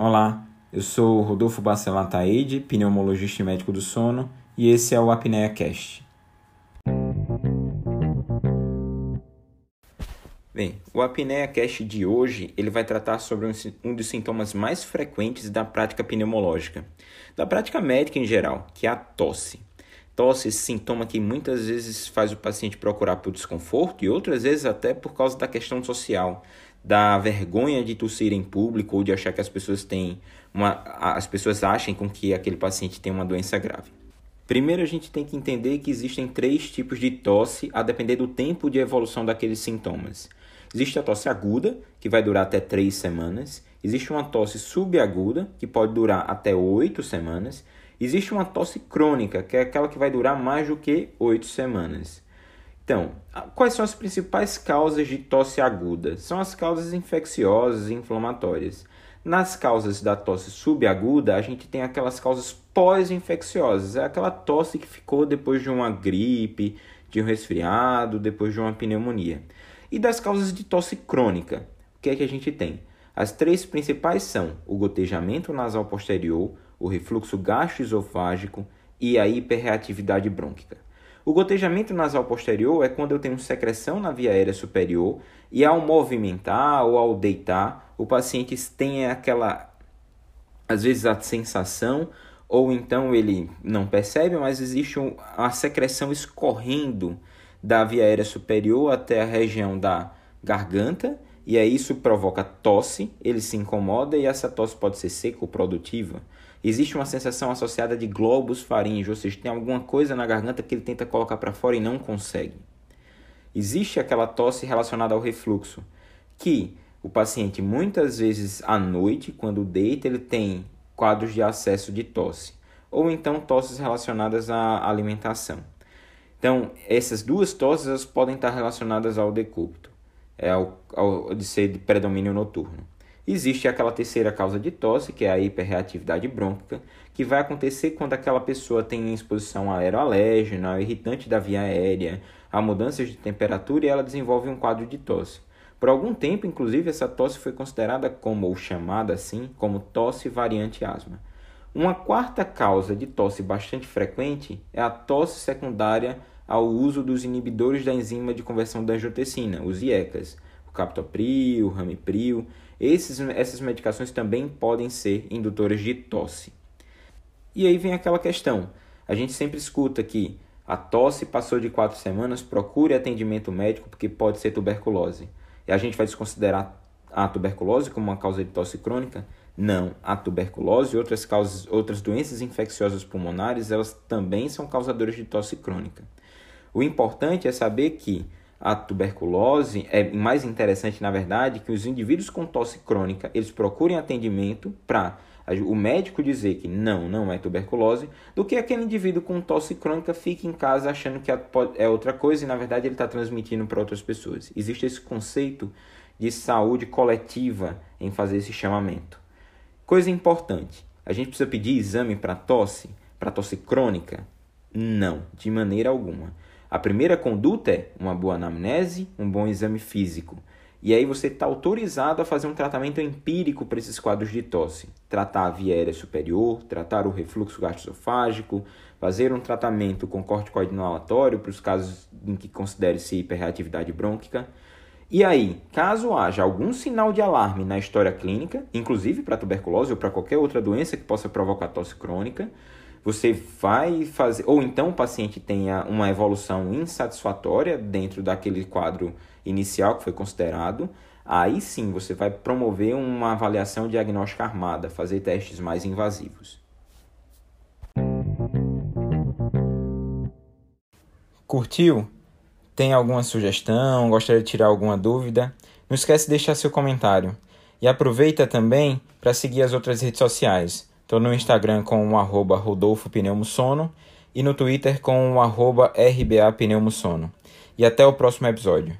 Olá, eu sou Rodolfo Bacelar Taide, pneumologista e médico do sono, e esse é o Apnea Cast. Bem, o Apnea Cast de hoje ele vai tratar sobre um dos sintomas mais frequentes da prática pneumológica, da prática médica em geral, que é a tosse. Tosse, esse sintoma que muitas vezes faz o paciente procurar por desconforto e outras vezes até por causa da questão social, da vergonha de tossir em público ou de achar que as pessoas têm uma, as pessoas achem com que aquele paciente tem uma doença grave. Primeiro a gente tem que entender que existem três tipos de tosse a depender do tempo de evolução daqueles sintomas. Existe a tosse aguda, que vai durar até três semanas. Existe uma tosse subaguda, que pode durar até oito semanas. Existe uma tosse crônica, que é aquela que vai durar mais do que oito semanas. Então, quais são as principais causas de tosse aguda? São as causas infecciosas e inflamatórias. Nas causas da tosse subaguda, a gente tem aquelas causas pós-infecciosas. É aquela tosse que ficou depois de uma gripe, de um resfriado, depois de uma pneumonia. E das causas de tosse crônica, o que é que a gente tem? As três principais são o gotejamento nasal posterior, o refluxo gastroesofágico e a hiperreatividade brônquica. O gotejamento nasal posterior é quando eu tenho secreção na via aérea superior e ao movimentar ou ao deitar, o paciente tem aquela, às vezes, a sensação, ou então ele não percebe, mas existe uma secreção escorrendo da via aérea superior até a região da garganta, e aí isso provoca tosse, ele se incomoda e essa tosse pode ser seca ou produtiva existe uma sensação associada de globos faríngeos, ou seja, tem alguma coisa na garganta que ele tenta colocar para fora e não consegue. Existe aquela tosse relacionada ao refluxo, que o paciente muitas vezes à noite, quando deita, ele tem quadros de acesso de tosse, ou então tosses relacionadas à alimentação. Então, essas duas tosses podem estar relacionadas ao decúbito, é ao, ao de ser de predomínio noturno. Existe aquela terceira causa de tosse, que é a hiperreatividade brônquica, que vai acontecer quando aquela pessoa tem exposição a aeroalérgeno, ao irritante da via aérea, a mudanças de temperatura e ela desenvolve um quadro de tosse. Por algum tempo, inclusive, essa tosse foi considerada como, ou chamada assim, como tosse variante asma. Uma quarta causa de tosse bastante frequente é a tosse secundária ao uso dos inibidores da enzima de conversão da angiotensina, os IECAS, captopril, ramipril, esses, essas medicações também podem ser indutoras de tosse. E aí vem aquela questão: a gente sempre escuta que a tosse passou de quatro semanas, procure atendimento médico porque pode ser tuberculose. E a gente vai desconsiderar a tuberculose como uma causa de tosse crônica? Não, a tuberculose e outras, causas, outras doenças infecciosas pulmonares, elas também são causadoras de tosse crônica. O importante é saber que a tuberculose, é mais interessante na verdade que os indivíduos com tosse crônica, eles procurem atendimento para o médico dizer que não, não é tuberculose, do que aquele indivíduo com tosse crônica fique em casa achando que é outra coisa e na verdade ele está transmitindo para outras pessoas. Existe esse conceito de saúde coletiva em fazer esse chamamento. Coisa importante, a gente precisa pedir exame para tosse, para tosse crônica? Não, de maneira alguma. A primeira conduta é uma boa anamnese, um bom exame físico. E aí você está autorizado a fazer um tratamento empírico para esses quadros de tosse. Tratar a via aérea superior, tratar o refluxo gastroesofágico, fazer um tratamento com corticoide inalatório para os casos em que considere-se hiperreatividade brônquica. E aí, caso haja algum sinal de alarme na história clínica, inclusive para tuberculose ou para qualquer outra doença que possa provocar tosse crônica, você vai fazer, ou então o paciente tenha uma evolução insatisfatória dentro daquele quadro inicial que foi considerado, aí sim você vai promover uma avaliação diagnóstica armada, fazer testes mais invasivos. Curtiu? Tem alguma sugestão? Gostaria de tirar alguma dúvida? Não esquece de deixar seu comentário. E aproveita também para seguir as outras redes sociais. Estou no Instagram com o arroba Rodolfo Pneumosono e no Twitter com o arroba RBA Pneumosono. E até o próximo episódio.